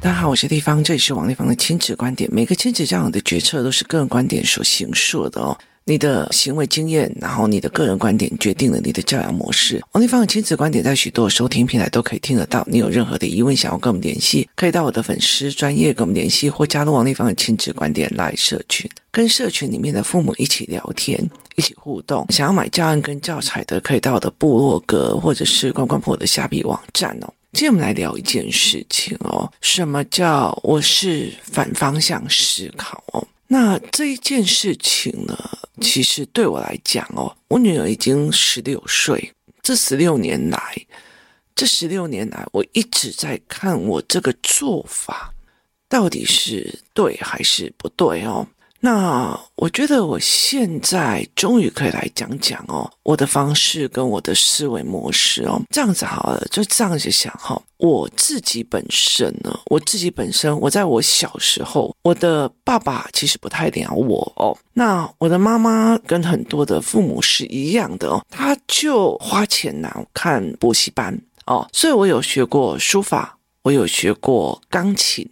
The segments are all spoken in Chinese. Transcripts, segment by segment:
大家好，我是丽芳，这里是王丽芳的亲子观点。每个亲子教养的决策都是个人观点所形塑的哦。你的行为经验，然后你的个人观点决定了你的教养模式。王丽芳的亲子观点在许多收听平台都可以听得到。你有任何的疑问想要跟我们联系，可以到我的粉丝专业跟我们联系，或加入王丽芳的亲子观点来社群，跟社群里面的父母一起聊天，一起互动。想要买教案跟教材的，可以到我的部落格或者是关关破的虾皮网站哦。今天我们来聊一件事情哦，什么叫我是反方向思考哦？那这一件事情呢，其实对我来讲哦，我女儿已经十六岁，这十六年来，这十六年来，我一直在看我这个做法到底是对还是不对哦。那我觉得我现在终于可以来讲讲哦，我的方式跟我的思维模式哦，这样子好了，就这样子想哈。我自己本身呢，我自己本身，我在我小时候，我的爸爸其实不太鸟我哦。那我的妈妈跟很多的父母是一样的哦，他就花钱拿我看补习班哦，所以我有学过书法，我有学过钢琴。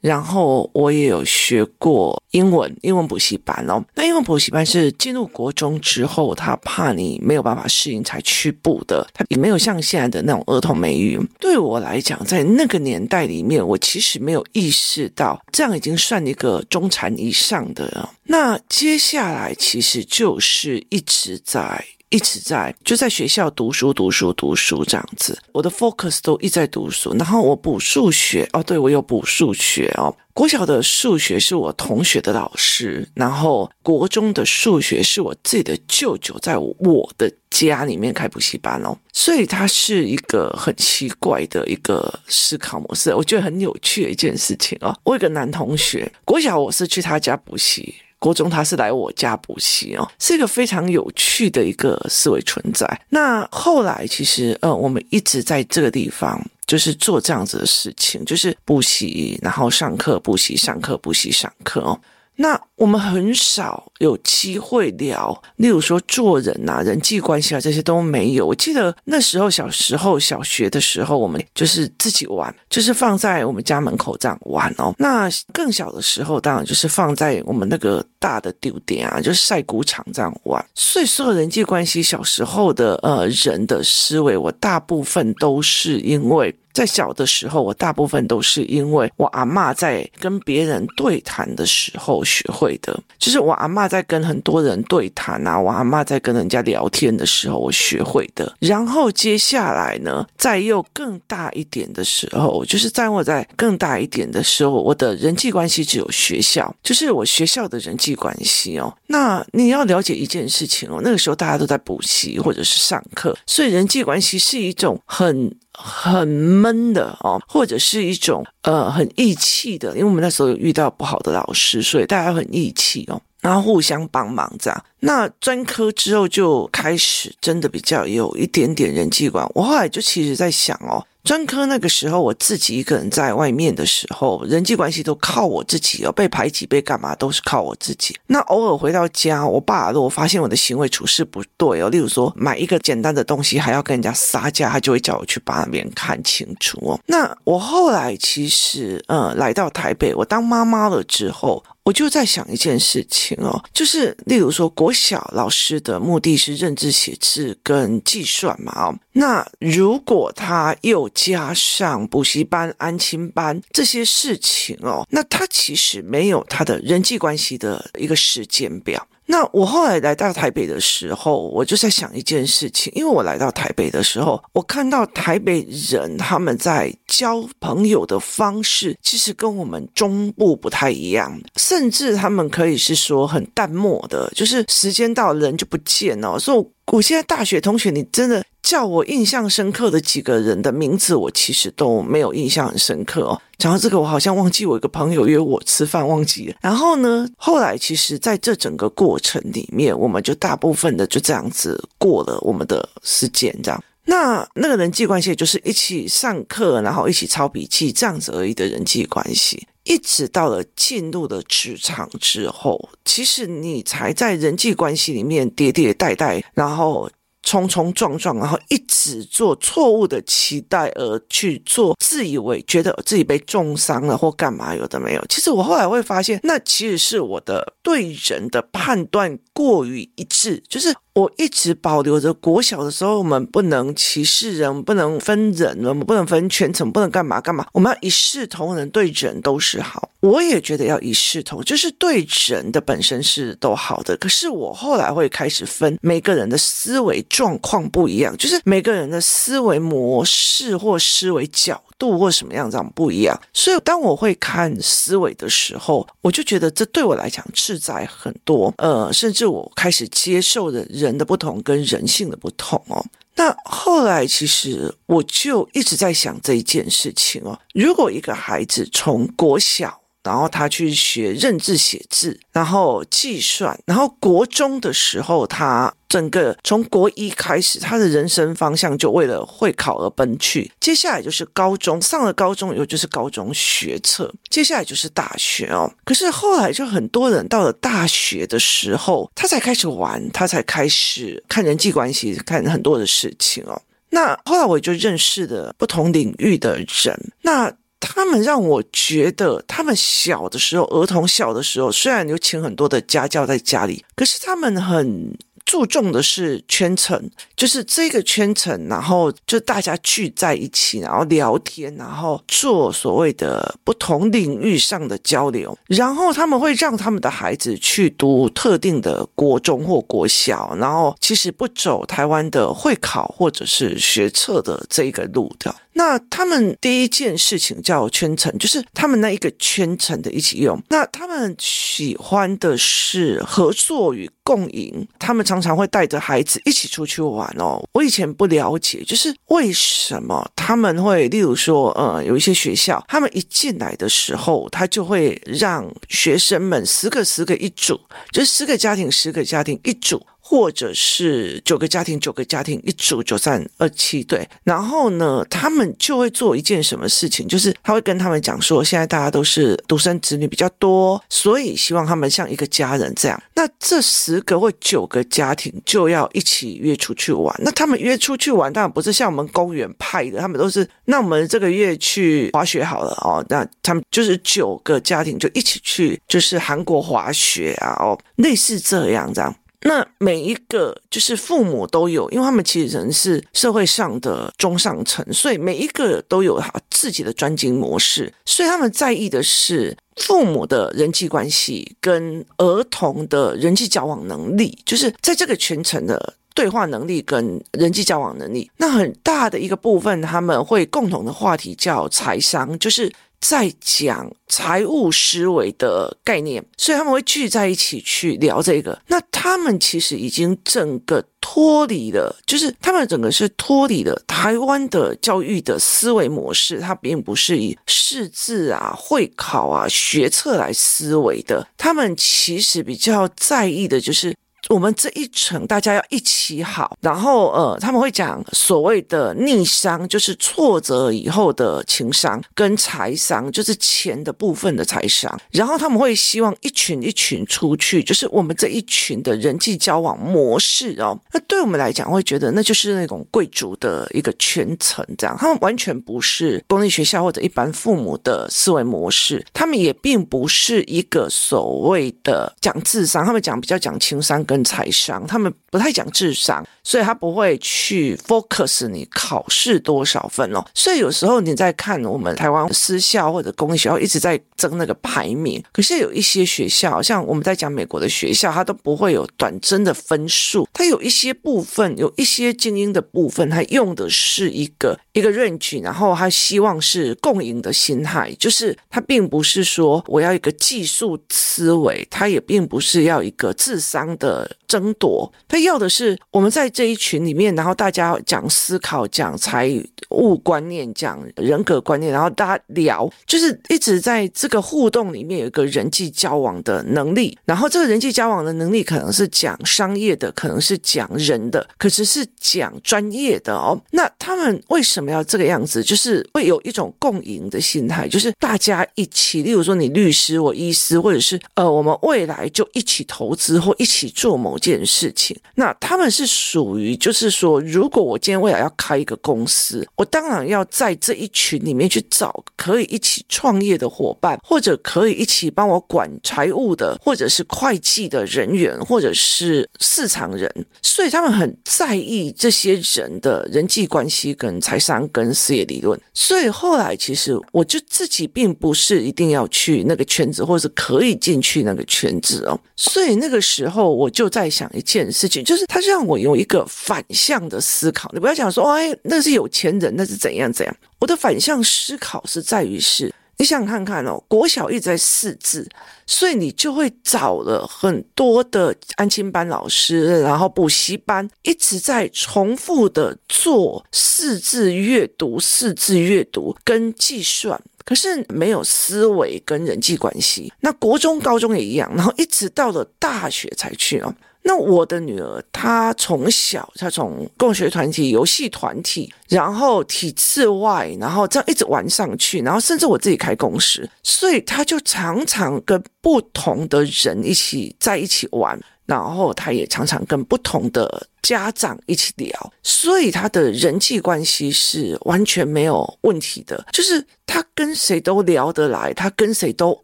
然后我也有学过英文，英文补习班哦。那英文补习班是进入国中之后，他怕你没有办法适应才去补的，他也没有像现在的那种儿童美语。对我来讲，在那个年代里面，我其实没有意识到这样已经算一个中产以上的了。那接下来其实就是一直在。一直在就在学校读书读书读书这样子，我的 focus 都一直在读书。然后我补数学哦，对，我有补数学哦。国小的数学是我同学的老师，然后国中的数学是我自己的舅舅在我的家里面开补习班哦。所以它是一个很奇怪的一个思考模式，我觉得很有趣的一件事情哦。我有个男同学，国小我是去他家补习。国中他是来我家补习哦，是一个非常有趣的一个思维存在。那后来其实呃，我们一直在这个地方就是做这样子的事情，就是补习，然后上课，补习，上课，补习，上课哦。那我们很少有机会聊，例如说做人啊、人际关系啊这些都没有。我记得那时候小时候小学的时候，我们就是自己玩，就是放在我们家门口这样玩哦。那更小的时候，当然就是放在我们那个大的丢点啊，就是晒谷场这样玩。所以说人际关系，小时候的呃人的思维，我大部分都是因为。在小的时候，我大部分都是因为我阿妈在跟别人对谈的时候学会的，就是我阿妈在跟很多人对谈啊，我阿妈在跟人家聊天的时候我学会的。然后接下来呢，再又更大一点的时候，就是在我在更大一点的时候，我的人际关系只有学校，就是我学校的人际关系哦。那你要了解一件事情哦，那个时候大家都在补习或者是上课，所以人际关系是一种很。很闷的哦，或者是一种呃很义气的，因为我们那时候有遇到不好的老师，所以大家很义气哦，然后互相帮忙这样。那专科之后就开始真的比较有一点点人际观，我后来就其实在想哦。专科那个时候，我自己一个人在外面的时候，人际关系都靠我自己哦，被排挤、被干嘛都是靠我自己。那偶尔回到家，我爸如果发现我的行为处事不对哦，例如说买一个简单的东西还要跟人家撒价，他就会叫我去把那边看清楚哦。那我后来其实呃来到台北，我当妈妈了之后。我就在想一件事情哦，就是例如说，国小老师的目的是认知写字跟计算嘛哦，那如果他又加上补习班、安亲班这些事情哦，那他其实没有他的人际关系的一个时间表。那我后来来到台北的时候，我就在想一件事情，因为我来到台北的时候，我看到台北人他们在交朋友的方式，其实跟我们中部不太一样，甚至他们可以是说很淡漠的，就是时间到人就不见了。所以我现在大学同学，你真的。叫我印象深刻的几个人的名字，我其实都没有印象很深刻哦。讲到这个，我好像忘记我一个朋友约我吃饭，忘记了。然后呢，后来其实在这整个过程里面，我们就大部分的就这样子过了我们的时间，这样。那那个人际关系就是一起上课，然后一起抄笔记这样子而已的人际关系。一直到了进入了职场之后，其实你才在人际关系里面跌跌带带，然后。冲冲撞撞，然后一直做错误的期待，而去做自以为觉得自己被重伤了或干嘛，有的没有。其实我后来会发现，那其实是我的对人的判断过于一致，就是。我一直保留着国小的时候，我们不能歧视人，不能分人，我们不能分圈层，不能干嘛干嘛，我们要一视同仁，对人都是好。我也觉得要一视同，就是对人的本身是都好的。可是我后来会开始分每个人的思维状况不一样，就是每个人的思维模式或思维角度或什么样这样不一样。所以当我会看思维的时候，我就觉得这对我来讲自在很多。呃，甚至我开始接受的人的不同跟人性的不同哦。那后来其实我就一直在想这一件事情哦，如果一个孩子从国小。然后他去学认字写字，然后计算，然后国中的时候，他整个从国一开始，他的人生方向就为了会考而奔去。接下来就是高中，上了高中以后就是高中学测，接下来就是大学哦。可是后来就很多人到了大学的时候，他才开始玩，他才开始看人际关系，看很多的事情哦。那后来我就认识了不同领域的人，那。他们让我觉得，他们小的时候，儿童小的时候，虽然有请很多的家教在家里，可是他们很注重的是圈层，就是这个圈层，然后就大家聚在一起，然后聊天，然后做所谓的不同领域上的交流，然后他们会让他们的孩子去读特定的国中或国小，然后其实不走台湾的会考或者是学测的这个路的。那他们第一件事情叫圈层，就是他们那一个圈层的一起用。那他们喜欢的是合作与共赢，他们常常会带着孩子一起出去玩哦。我以前不了解，就是为什么他们会，例如说，呃，有一些学校，他们一进来的时候，他就会让学生们十个十个一组，就十个家庭十个家庭一组。或者是九个家庭，九个家庭一组，九三二七对。然后呢，他们就会做一件什么事情，就是他会跟他们讲说，现在大家都是独生子女比较多，所以希望他们像一个家人这样。那这十个或九个家庭就要一起约出去玩。那他们约出去玩，当然不是像我们公园派的，他们都是那我们这个月去滑雪好了哦。那他们就是九个家庭就一起去，就是韩国滑雪啊哦，类似这样这样。那每一个就是父母都有，因为他们其实人是社会上的中上层，所以每一个都有他自己的专精模式，所以他们在意的是父母的人际关系跟儿童的人际交往能力，就是在这个全程的对话能力跟人际交往能力。那很大的一个部分，他们会共同的话题叫财商，就是。在讲财务思维的概念，所以他们会聚在一起去聊这个。那他们其实已经整个脱离了，就是他们整个是脱离了台湾的教育的思维模式。它并不是以识字啊、会考啊、学测来思维的。他们其实比较在意的就是。我们这一层大家要一起好，然后呃，他们会讲所谓的逆商，就是挫折以后的情商，跟财商，就是钱的部分的财商。然后他们会希望一群一群出去，就是我们这一群的人际交往模式哦。那对我们来讲，会觉得那就是那种贵族的一个圈层，这样。他们完全不是公立学校或者一般父母的思维模式，他们也并不是一个所谓的讲智商，他们讲比较讲情商跟。财商，他们不太讲智商，所以他不会去 focus 你考试多少分哦。所以有时候你在看我们台湾私校或者公立学校一直在争那个排名，可是有一些学校，像我们在讲美国的学校，它都不会有短针的分数，它有一些部分，有一些精英的部分，它用的是一个一个 range，然后他希望是共赢的心态，就是他并不是说我要一个技术思维，他也并不是要一个智商的。争夺，他要的是我们在这一群里面，然后大家讲思考、讲财务观念、讲人格观念，然后大家聊，就是一直在这个互动里面有一个人际交往的能力，然后这个人际交往的能力可能是讲商业的，可能是讲人的，可是是讲专业的哦。那他们为什么要这个样子？就是会有一种共赢的心态，就是大家一起，例如说你律师，我医师，或者是呃，我们未来就一起投资或一起做做某件事情。那他们是属于，就是说，如果我今天未来要开一个公司，我当然要在这一群里面去找可以一起创业的伙伴，或者可以一起帮我管财务的，或者是会计的人员，或者是市场人。所以他们很在意这些人的人际关系、跟财商、跟事业理论。所以后来其实我就自己并不是一定要去那个圈子，或者是可以进去那个圈子哦。所以那个时候我就就在想一件事情，就是他让我有一个反向的思考。你不要讲说，哎，那是有钱人，那是怎样怎样。我的反向思考是在于是，你想看看哦，国小一直在识字，所以你就会找了很多的安亲班老师，然后补习班一直在重复的做识字阅读、识字阅读跟计算。可是没有思维跟人际关系，那国中、高中也一样，然后一直到了大学才去哦。那我的女儿，她从小，她从共学团体、游戏团体，然后体制外，然后这样一直玩上去，然后甚至我自己开公司，所以她就常常跟不同的人一起在一起玩，然后她也常常跟不同的家长一起聊，所以他的人际关系是完全没有问题的，就是。他跟谁都聊得来，他跟谁都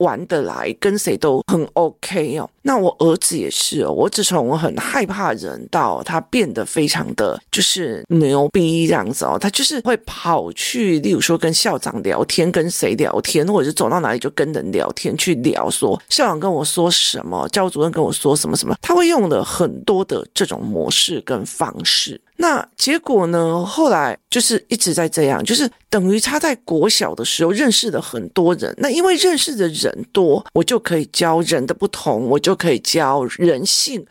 玩得来，跟谁都很 OK 哦。那我儿子也是哦，我自从我很害怕人到他变得非常的就是牛逼这样子哦，他就是会跑去，例如说跟校长聊天，跟谁聊天，或者是走到哪里就跟人聊天去聊说，说校长跟我说什么，教务主任跟我说什么什么，他会用了很多的这种模式跟方式。那结果呢？后来就是一直在这样，就是等于他在国小的时候认识了很多人。那因为认识的人多，我就可以教人的不同，我就可以教人性。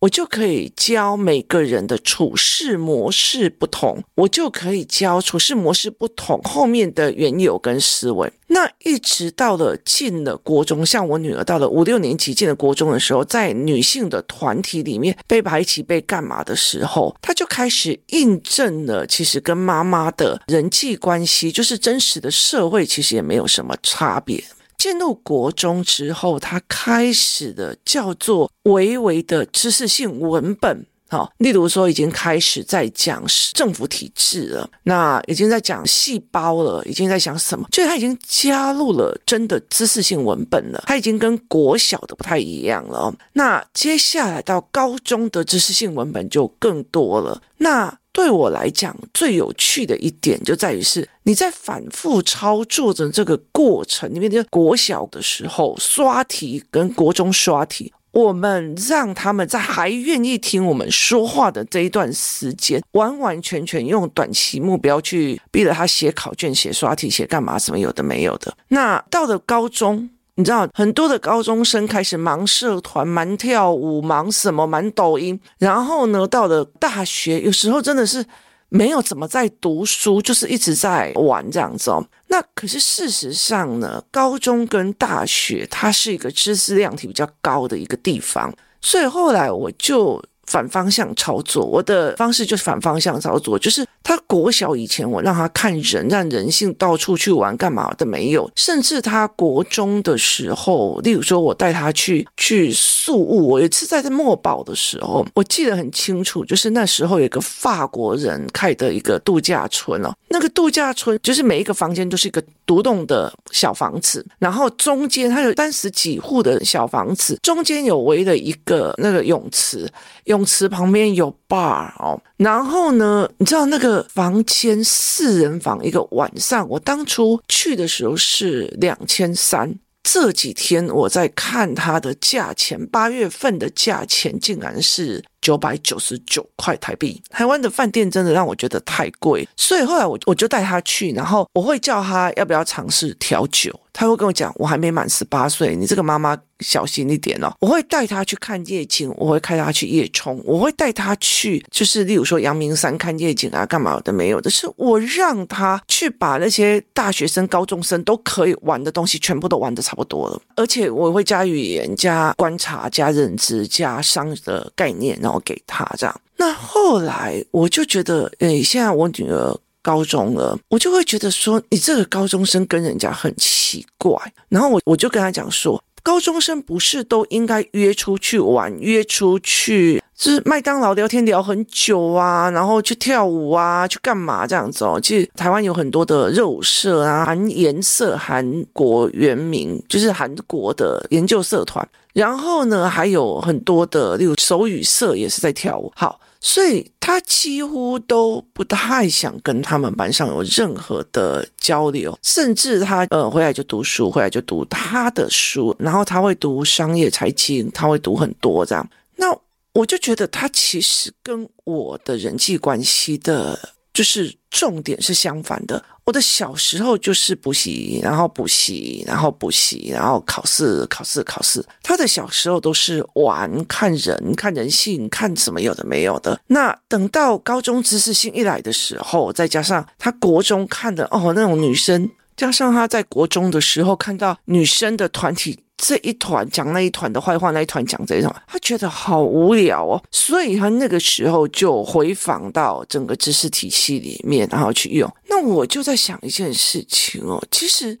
我就可以教每个人的处事模式不同，我就可以教处事模式不同后面的缘由跟思维。那一直到了进了国中，像我女儿到了五六年级进了国中的时候，在女性的团体里面被排挤、被干嘛的时候，她就开始印证了，其实跟妈妈的人际关系，就是真实的社会，其实也没有什么差别。进入国中之后，他开始的叫做微微的知识性文本，好，例如说已经开始在讲政府体制了，那已经在讲细胞了，已经在讲什么？就是他已经加入了真的知识性文本了，他已经跟国小的不太一样了。那接下来到高中的知识性文本就更多了，那。对我来讲，最有趣的一点就在于是你在反复操作的这个过程里面，就国小的时候刷题跟国中刷题，我们让他们在还愿意听我们说话的这一段时间，完完全全用短期目标去逼着他写考卷、写刷题、写干嘛什么有的没有的。那到了高中。你知道很多的高中生开始忙社团、忙跳舞、忙什么、忙抖音，然后呢，到了大学，有时候真的是没有怎么在读书，就是一直在玩这样子哦。那可是事实上呢，高中跟大学它是一个知识量体比较高的一个地方，所以后来我就。反方向操作，我的方式就是反方向操作，就是他国小以前我让他看人，让人性到处去玩干嘛的没有，甚至他国中的时候，例如说我带他去去宿雾，我有一次在在墨宝的时候，我记得很清楚，就是那时候有一个法国人开的一个度假村哦，那个度假村就是每一个房间都是一个独栋的小房子，然后中间它有三十几户的小房子，中间有围了一个那个泳池。泳池旁边有 bar 哦，然后呢，你知道那个房间四人房一个晚上，我当初去的时候是两千三，这几天我在看它的价钱，八月份的价钱竟然是九百九十九块台币。台湾的饭店真的让我觉得太贵，所以后来我我就带他去，然后我会叫他要不要尝试调酒。他会跟我讲，我还没满十八岁，你这个妈妈小心一点哦。我会带他去看夜景，我会带他去夜冲，我会带他去，就是例如说阳明山看夜景啊，干嘛的没有的，是我让他去把那些大学生、高中生都可以玩的东西全部都玩的差不多了，而且我会加语言、加观察、加认知、加商的概念，哦给他这样。那后来我就觉得，诶，现在我女儿。高中了，我就会觉得说，你这个高中生跟人家很奇怪。然后我我就跟他讲说，高中生不是都应该约出去玩，约出去就是麦当劳聊天聊很久啊，然后去跳舞啊，去干嘛这样子哦？其实台湾有很多的热舞社啊，韩颜社，韩国原名就是韩国的研究社团。然后呢，还有很多的，例如手语社也是在跳舞。好。所以他几乎都不太想跟他们班上有任何的交流，甚至他呃回来就读书，回来就读他的书，然后他会读商业财经，他会读很多这样。那我就觉得他其实跟我的人际关系的。就是重点是相反的。我的小时候就是补习，然后补习，然后补习，然后考试，考试，考试。他的小时候都是玩、看人、看人性、看什么有的没有的。那等到高中知识性一来的时候，再加上他国中看的哦那种女生，加上他在国中的时候看到女生的团体。这一团讲那一团的坏话，那一团讲这一团，他觉得好无聊哦，所以他那个时候就回访到整个知识体系里面，然后去用。那我就在想一件事情哦，其实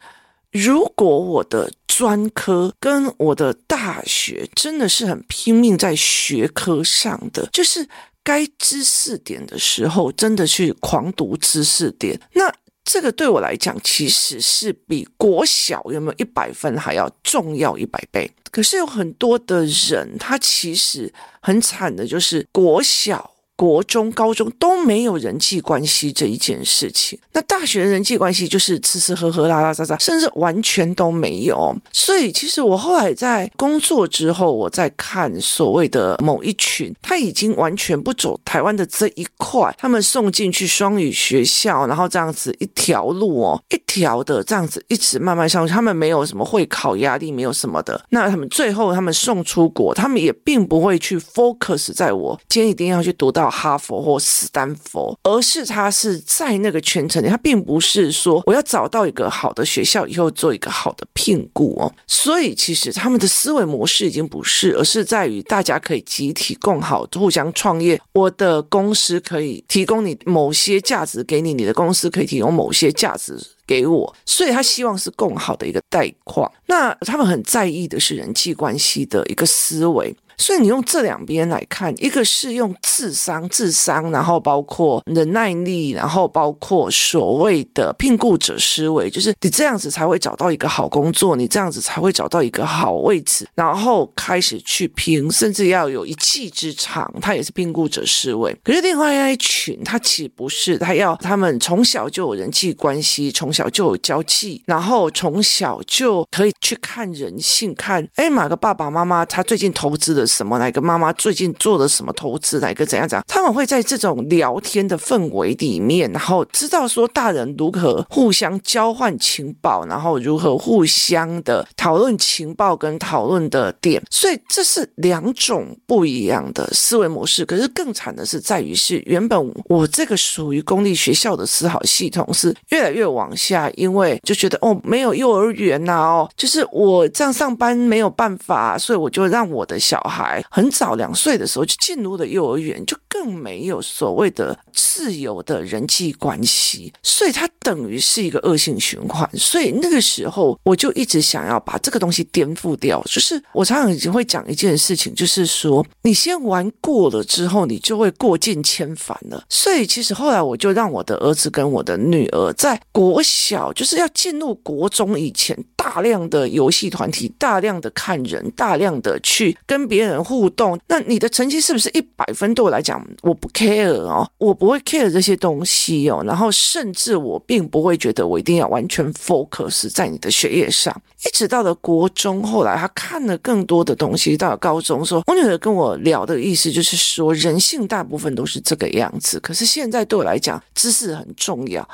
如果我的专科跟我的大学真的是很拼命在学科上的，就是该知识点的时候，真的去狂读知识点，那。这个对我来讲，其实是比国小有没有一百分还要重要一百倍。可是有很多的人，他其实很惨的，就是国小。国中、高中都没有人际关系这一件事情，那大学的人际关系就是吃吃喝喝、拉拉杂杂，甚至完全都没有。所以，其实我后来在工作之后，我在看所谓的某一群，他已经完全不走台湾的这一块，他们送进去双语学校，然后这样子一条路哦，一条的这样子一直慢慢上去，他们没有什么会考压力，没有什么的。那他们最后他们送出国，他们也并不会去 focus 在我今天一定要去读到。哈佛或斯坦福，而是他是在那个圈层里，他并不是说我要找到一个好的学校以后做一个好的聘雇哦。所以其实他们的思维模式已经不是，而是在于大家可以集体共好，互相创业。我的公司可以提供你某些价值给你，你的公司可以提供某些价值给我。所以他希望是共好的一个概况。那他们很在意的是人际关系的一个思维。所以你用这两边来看，一个是用智商、智商，然后包括忍耐力，然后包括所谓的聘雇者思维，就是你这样子才会找到一个好工作，你这样子才会找到一个好位置，然后开始去拼，甚至要有一技之长，他也是聘雇者思维。可是另外一群，他其实不是，他要他们从小就有人际关系，从小就有交际，然后从小就可以去看人性，看哎，哪个爸爸妈妈他最近投资的。什么？哪个妈妈最近做了什么投资？哪个怎样怎样？他们会在这种聊天的氛围里面，然后知道说大人如何互相交换情报，然后如何互相的讨论情报跟讨论的点。所以这是两种不一样的思维模式。可是更惨的是在于是原本我这个属于公立学校的思考系统是越来越往下，因为就觉得哦没有幼儿园呐哦，就是我这样上班没有办法，所以我就让我的小孩。很早两岁的时候就进入了幼儿园，就更没有所谓的自由的人际关系，所以它等于是一个恶性循环。所以那个时候我就一直想要把这个东西颠覆掉。就是我常常已经会讲一件事情，就是说你先玩过了之后，你就会过尽千帆了。所以其实后来我就让我的儿子跟我的女儿在国小，就是要进入国中以前。大量的游戏团体，大量的看人，大量的去跟别人互动。那你的成绩是不是一百分？对我来讲，我不 care 哦，我不会 care 这些东西哦。然后甚至我并不会觉得我一定要完全 focus 在你的学业上。一直到了国中，后来他看了更多的东西。到了高中，说我女儿跟我聊的意思就是说，人性大部分都是这个样子。可是现在对我来讲，知识很重要。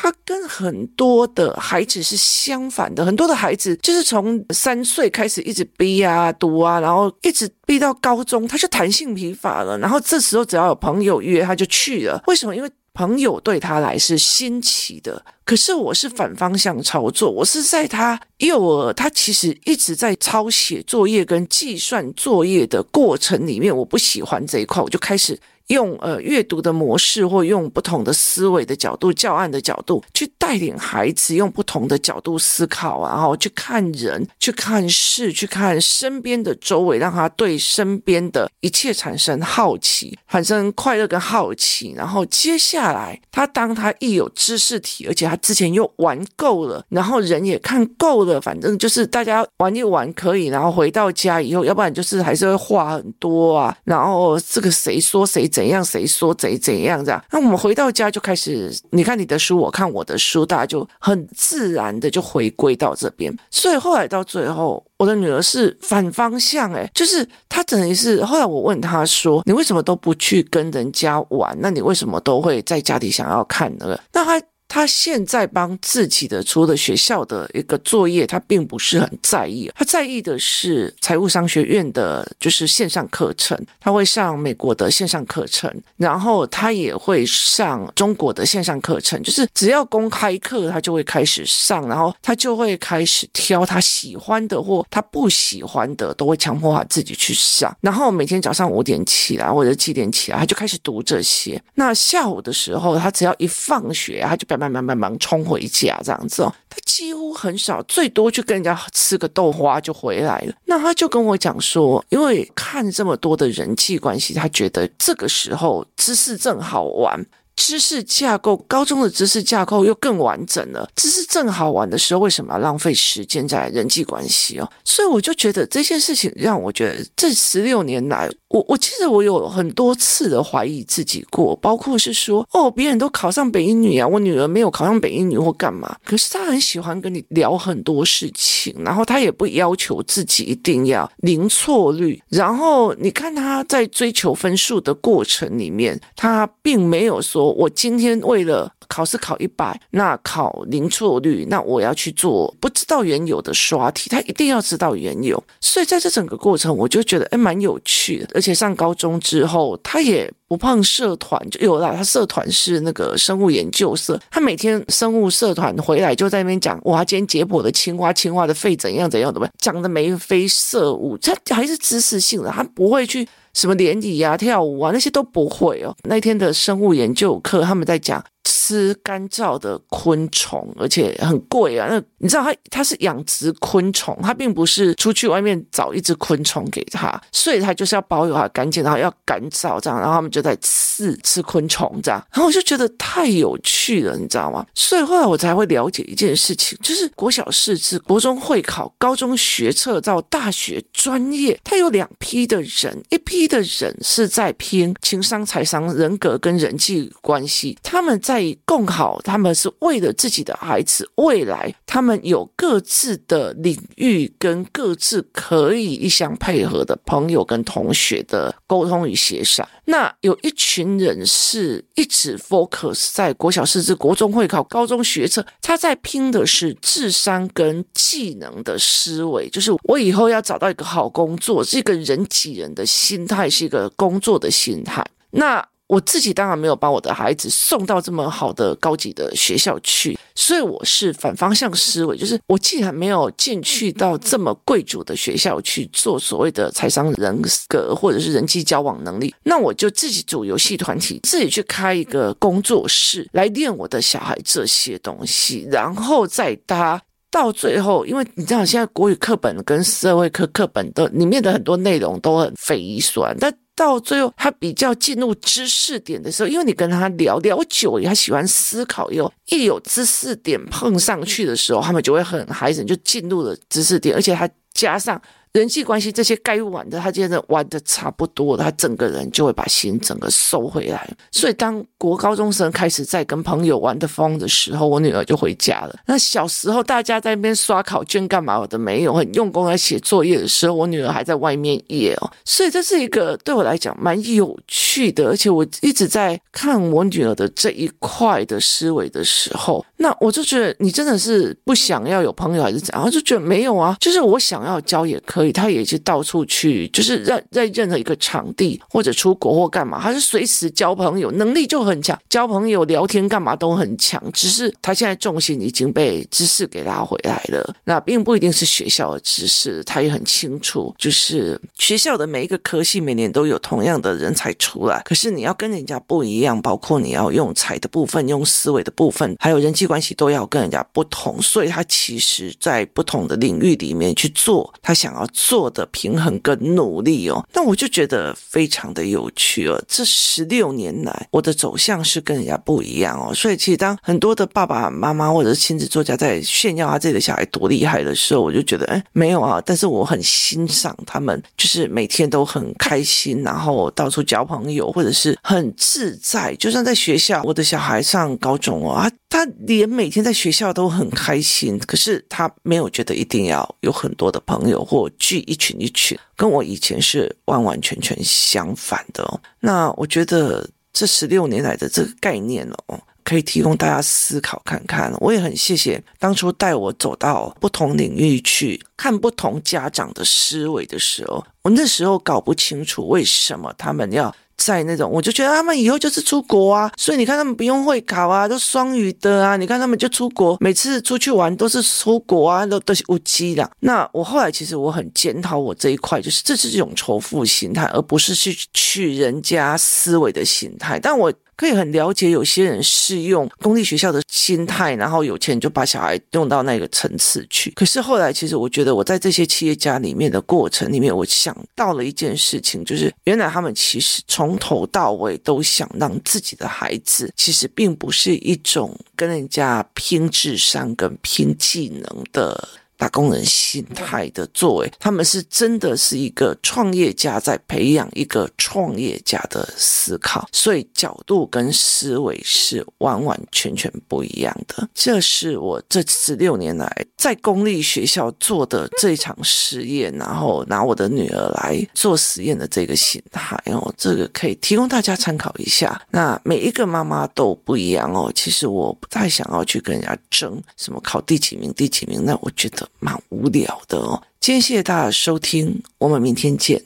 他跟很多的孩子是相反的，很多的孩子就是从三岁开始一直逼啊、读啊，然后一直逼到高中，他就弹性疲乏了。然后这时候只要有朋友约，他就去了。为什么？因为朋友对他来是新奇的，可是我是反方向操作。我是在他幼儿，他其实一直在抄写作业跟计算作业的过程里面，我不喜欢这一块，我就开始。用呃阅读的模式，或用不同的思维的角度、教案的角度，去带领孩子用不同的角度思考，然后去看人、去看事、去看身边的周围，让他对身边的一切产生好奇，产生快乐跟好奇。然后接下来，他当他一有知识体，而且他之前又玩够了，然后人也看够了，反正就是大家玩一玩可以，然后回到家以后，要不然就是还是会话很多啊，然后这个谁说谁。怎样？谁说怎怎样？这样，那我们回到家就开始，你看你的书，我看我的书，大家就很自然的就回归到这边。所以后来到最后，我的女儿是反方向，诶，就是她等于是后来我问她说：“你为什么都不去跟人家玩？那你为什么都会在家里想要看那个？”那她。他现在帮自己的除了学校的一个作业，他并不是很在意。他在意的是财务商学院的，就是线上课程。他会上美国的线上课程，然后他也会上中国的线上课程。就是只要公开课，他就会开始上，然后他就会开始挑他喜欢的或他不喜欢的，都会强迫他自己去上。然后每天早上五点起来或者七点起来，他就开始读这些。那下午的时候，他只要一放学，他就表慢慢慢慢冲回家这样子哦，他几乎很少，最多去跟人家吃个豆花就回来了。那他就跟我讲说，因为看这么多的人际关系，他觉得这个时候知识正好玩。知识架构，高中的知识架构又更完整了。知识正好玩的时候，为什么要浪费时间在人际关系哦？所以我就觉得这件事情让我觉得这十六年来，我我记得我有很多次的怀疑自己过，包括是说哦，别人都考上北一女啊，我女儿没有考上北一女或干嘛。可是她很喜欢跟你聊很多事情，然后她也不要求自己一定要零错率。然后你看她在追求分数的过程里面，她并没有说。我今天为了考试考一百，那考零错率，那我要去做不知道缘由的刷题，他一定要知道缘由。所以在这整个过程，我就觉得哎，蛮有趣的。而且上高中之后，他也不碰社团，就有了。他社团是那个生物研究社，他每天生物社团回来就在那边讲，哇，今天解剖的青蛙，青蛙的肺怎样怎样的，讲的眉飞色舞，他还是知识性的，他不会去。什么联谊啊、跳舞啊，那些都不会哦。那天的生物研究课，他们在讲。吃干燥的昆虫，而且很贵啊！那你知道他他是养殖昆虫，他并不是出去外面找一只昆虫给他，所以他就是要保有它干净，然后要干燥这样，然后他们就在吃吃昆虫这样，然后我就觉得太有趣了，你知道吗？所以后来我才会了解一件事情，就是国小识字、国中会考、高中学测到大学专业，它有两批的人，一批的人是在拼情商、财商、人格跟人际关系，他们在。更好，他们是为了自己的孩子未来，他们有各自的领域跟各自可以一相配合的朋友跟同学的沟通与协商。那有一群人是一直 focus 在国小识字、国中会考、高中学测，他在拼的是智商跟技能的思维，就是我以后要找到一个好工作，是一个人挤人的心态，是一个工作的心态。那我自己当然没有把我的孩子送到这么好的高级的学校去，所以我是反方向思维，就是我既然没有进去到这么贵族的学校去做所谓的财商人格或者是人际交往能力，那我就自己组游戏团体，自己去开一个工作室来练我的小孩这些东西，然后再搭到最后，因为你知道现在国语课本跟社会科课本的里面的很多内容都很匪夷所思，但到最后他比较进入知识点的时候，因为你跟他聊聊久了，他喜欢思考，又一有知识点碰上去的时候，他们就会很嗨，就进入了知识点，而且他加上。人际关系这些该玩的，他现在玩的差不多了，他整个人就会把心整个收回来。所以当国高中生开始在跟朋友玩的疯的时候，我女儿就回家了。那小时候大家在那边刷考卷干嘛的没有，很用功来写作业的时候，我女儿还在外面野哦。所以这是一个对我来讲蛮有趣的，而且我一直在看我女儿的这一块的思维的时候，那我就觉得你真的是不想要有朋友还是怎样？就觉得没有啊，就是我想要交也可以。他也是到处去，就是在在任何一个场地或者出国或干嘛，还是随时交朋友，能力就很强，交朋友、聊天干嘛都很强。只是他现在重心已经被知识给拉回来了，那并不一定是学校的知识，他也很清楚，就是学校的每一个科系每年都有同样的人才出来，可是你要跟人家不一样，包括你要用才的部分、用思维的部分，还有人际关系都要跟人家不同，所以他其实在不同的领域里面去做他想要。做的平衡跟努力哦，那我就觉得非常的有趣哦。这十六年来，我的走向是跟人家不一样哦。所以，其实当很多的爸爸妈妈或者是亲子作家在炫耀他自己的小孩多厉害的时候，我就觉得，哎，没有啊。但是我很欣赏他们，就是每天都很开心，然后到处交朋友，或者是很自在。就算在学校，我的小孩上高中哦，他他连每天在学校都很开心，可是他没有觉得一定要有很多的朋友或聚一群一群，跟我以前是完完全全相反的哦。那我觉得这十六年来的这个概念哦，可以提供大家思考看看。我也很谢谢当初带我走到不同领域去看不同家长的思维的时候，我那时候搞不清楚为什么他们要。在那种，我就觉得他们以后就是出国啊，所以你看他们不用会考啊，都双语的啊。你看他们就出国，每次出去玩都是出国啊，都都是无机的。那我后来其实我很检讨我这一块，就是这是一种仇富心态，而不是去去人家思维的心态。但我。可以很了解，有些人是用公立学校的心态，然后有钱就把小孩用到那个层次去。可是后来，其实我觉得我在这些企业家里面的过程里面，我想到了一件事情，就是原来他们其实从头到尾都想让自己的孩子，其实并不是一种跟人家拼智商跟拼技能的。打工人心态的作为，他们是真的是一个创业家在培养一个创业家的思考，所以角度跟思维是完完全全不一样的。这是我这十六年来在公立学校做的这场实验，然后拿我的女儿来做实验的这个心态哦，这个可以提供大家参考一下。那每一个妈妈都不一样哦，其实我不太想要去跟人家争什么考第几名、第几名，那我觉得。蛮无聊的哦。今天谢谢大家收听，我们明天见。